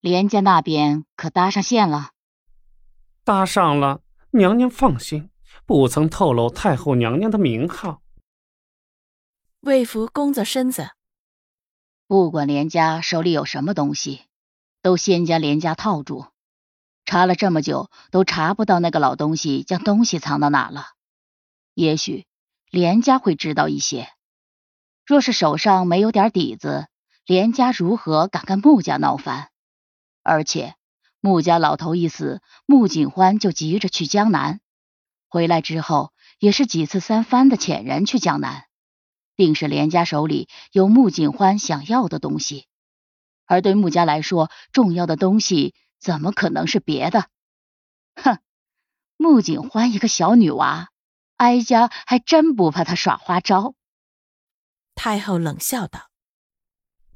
连家那边可搭上线了。搭上了，娘娘放心，不曾透露太后娘娘的名号。魏福弓着身子，不管连家手里有什么东西，都先将连家套住。查了这么久，都查不到那个老东西将东西藏到哪了。也许连家会知道一些。若是手上没有点底子，连家如何敢跟穆家闹翻？而且穆家老头一死，穆景欢就急着去江南，回来之后也是几次三番的遣人去江南，定是连家手里有穆景欢想要的东西。而对穆家来说，重要的东西怎么可能是别的？哼，穆景欢一个小女娃，哀家还真不怕她耍花招。太后冷笑道：“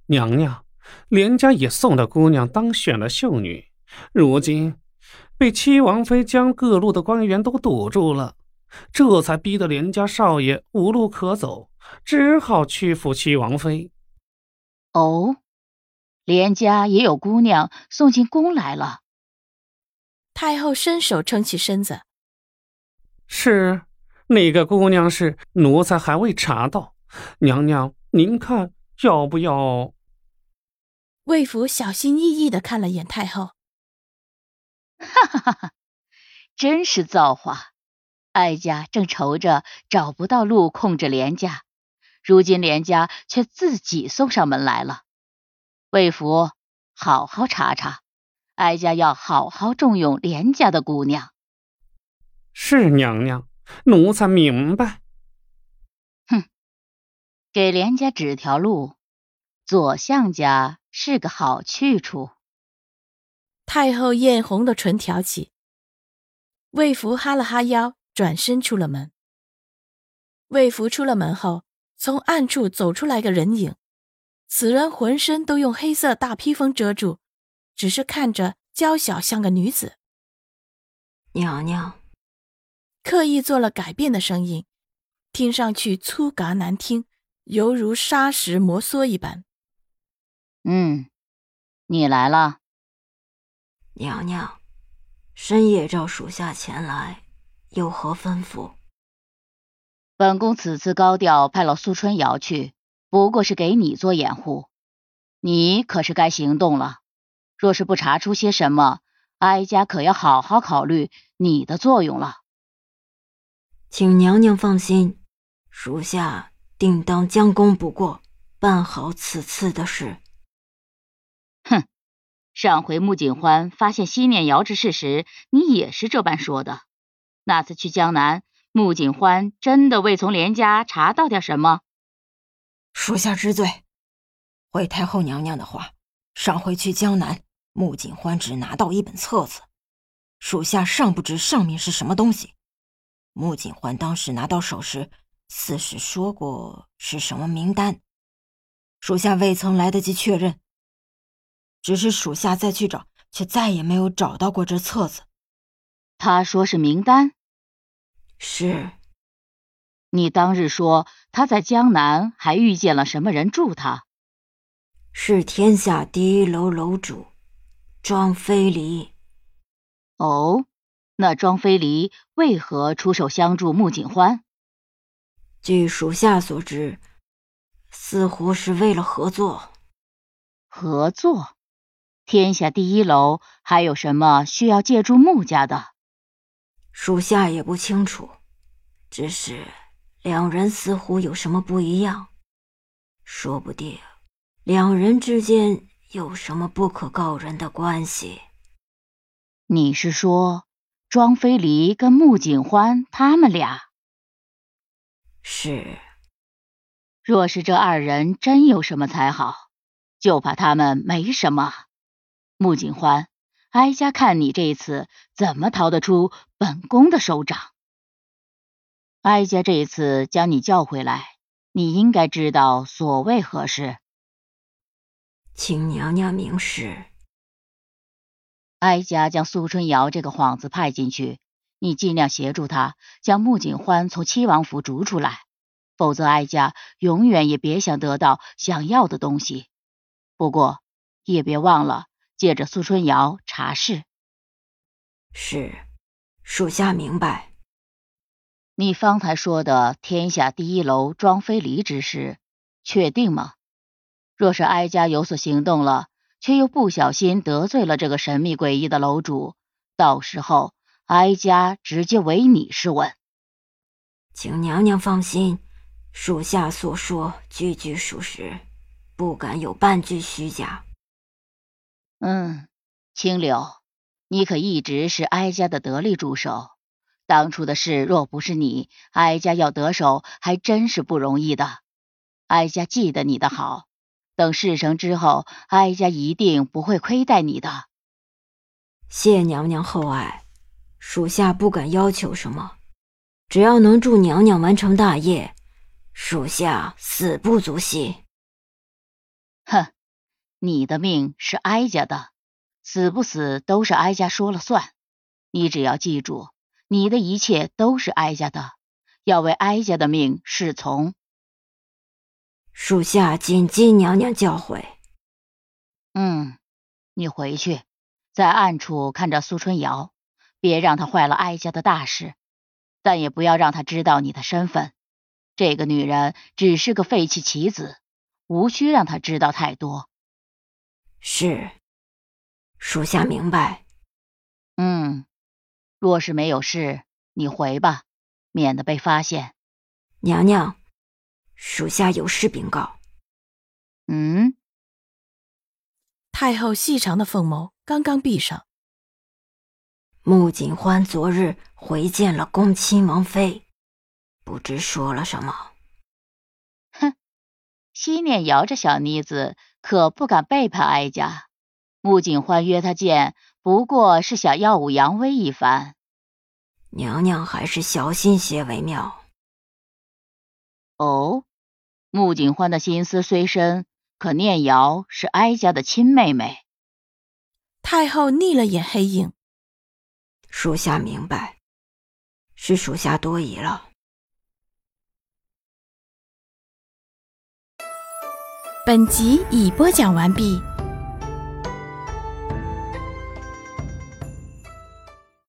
娘娘，连家也送了姑娘当选了秀女，如今被七王妃将各路的官员都堵住了，这才逼得连家少爷无路可走，只好屈服七王妃。”哦，连家也有姑娘送进宫来了。太后伸手撑起身子：“是，那个姑娘是奴才还未查到。”娘娘，您看要不要？魏福小心翼翼的看了眼太后，哈哈哈哈，真是造化！哀家正愁着找不到路控制连家，如今连家却自己送上门来了。魏福，好好查查，哀家要好好重用连家的姑娘。是娘娘，奴才明白。哼给连家指条路，左相家是个好去处。太后艳红的唇挑起，魏福哈了哈腰，转身出了门。魏福出了门后，从暗处走出来个人影，此人浑身都用黑色大披风遮住，只是看着娇小，像个女子。娘娘，刻意做了改变的声音，听上去粗嘎难听。犹如砂石摩挲一般。嗯，你来了，娘娘。深夜召属下前来，有何吩咐？本宫此次高调派了苏春瑶去，不过是给你做掩护。你可是该行动了。若是不查出些什么，哀家可要好好考虑你的作用了。请娘娘放心，属下。定当将功补过，办好此次的事。上回穆景欢发现西念瑶之事时，你也是这般说的。那次去江南，穆景欢真的未从连家查到点什么？属下知罪。回太后娘娘的话，上回去江南，穆景欢只拿到一本册子，属下尚不知上面是什么东西。穆景欢当时拿到手时。似是说过是什么名单，属下未曾来得及确认。只是属下再去找，却再也没有找到过这册子。他说是名单，是。你当日说他在江南还遇见了什么人助他？是天下第一楼楼主庄飞离。哦，那庄飞离为何出手相助穆景欢？据属下所知，似乎是为了合作。合作？天下第一楼还有什么需要借助穆家的？属下也不清楚，只是两人似乎有什么不一样，说不定两人之间有什么不可告人的关系。你是说庄飞离跟穆景欢他们俩？是，若是这二人真有什么才好，就怕他们没什么。穆景欢，哀家看你这次怎么逃得出本宫的手掌。哀家这次将你叫回来，你应该知道所谓何事。请娘娘明示。哀家将苏春瑶这个幌子派进去，你尽量协助他将穆景欢从七王府逐出来，否则哀家永远也别想得到想要的东西。不过也别忘了借着苏春瑶查事。是，属下明白。你方才说的天下第一楼庄飞离之事，确定吗？若是哀家有所行动了。却又不小心得罪了这个神秘诡异的楼主，到时候哀家直接唯你是问。请娘娘放心，属下所说句句属实，不敢有半句虚假。嗯，青柳，你可一直是哀家的得力助手。当初的事若不是你，哀家要得手还真是不容易的。哀家记得你的好。等事成之后，哀家一定不会亏待你的。谢娘娘厚爱，属下不敢要求什么，只要能助娘娘完成大业，属下死不足惜。哼，你的命是哀家的，死不死都是哀家说了算。你只要记住，你的一切都是哀家的，要为哀家的命侍从。属下谨记娘娘教诲。嗯，你回去，在暗处看着苏春瑶，别让她坏了哀家的大事，但也不要让她知道你的身份。这个女人只是个废弃棋子，无需让她知道太多。是，属下明白。嗯，若是没有事，你回吧，免得被发现。娘娘。属下有事禀告。嗯，太后细长的凤眸刚刚闭上。穆景欢昨日回见了恭亲王妃，不知说了什么。哼，西念摇着小妮子可不敢背叛哀家。穆景欢约她见，不过是想耀武扬威一番。娘娘还是小心些为妙。哦。穆景欢的心思虽深，可念瑶是哀家的亲妹妹。太后睨了眼黑影，属下明白，是属下多疑了。本集已播讲完毕。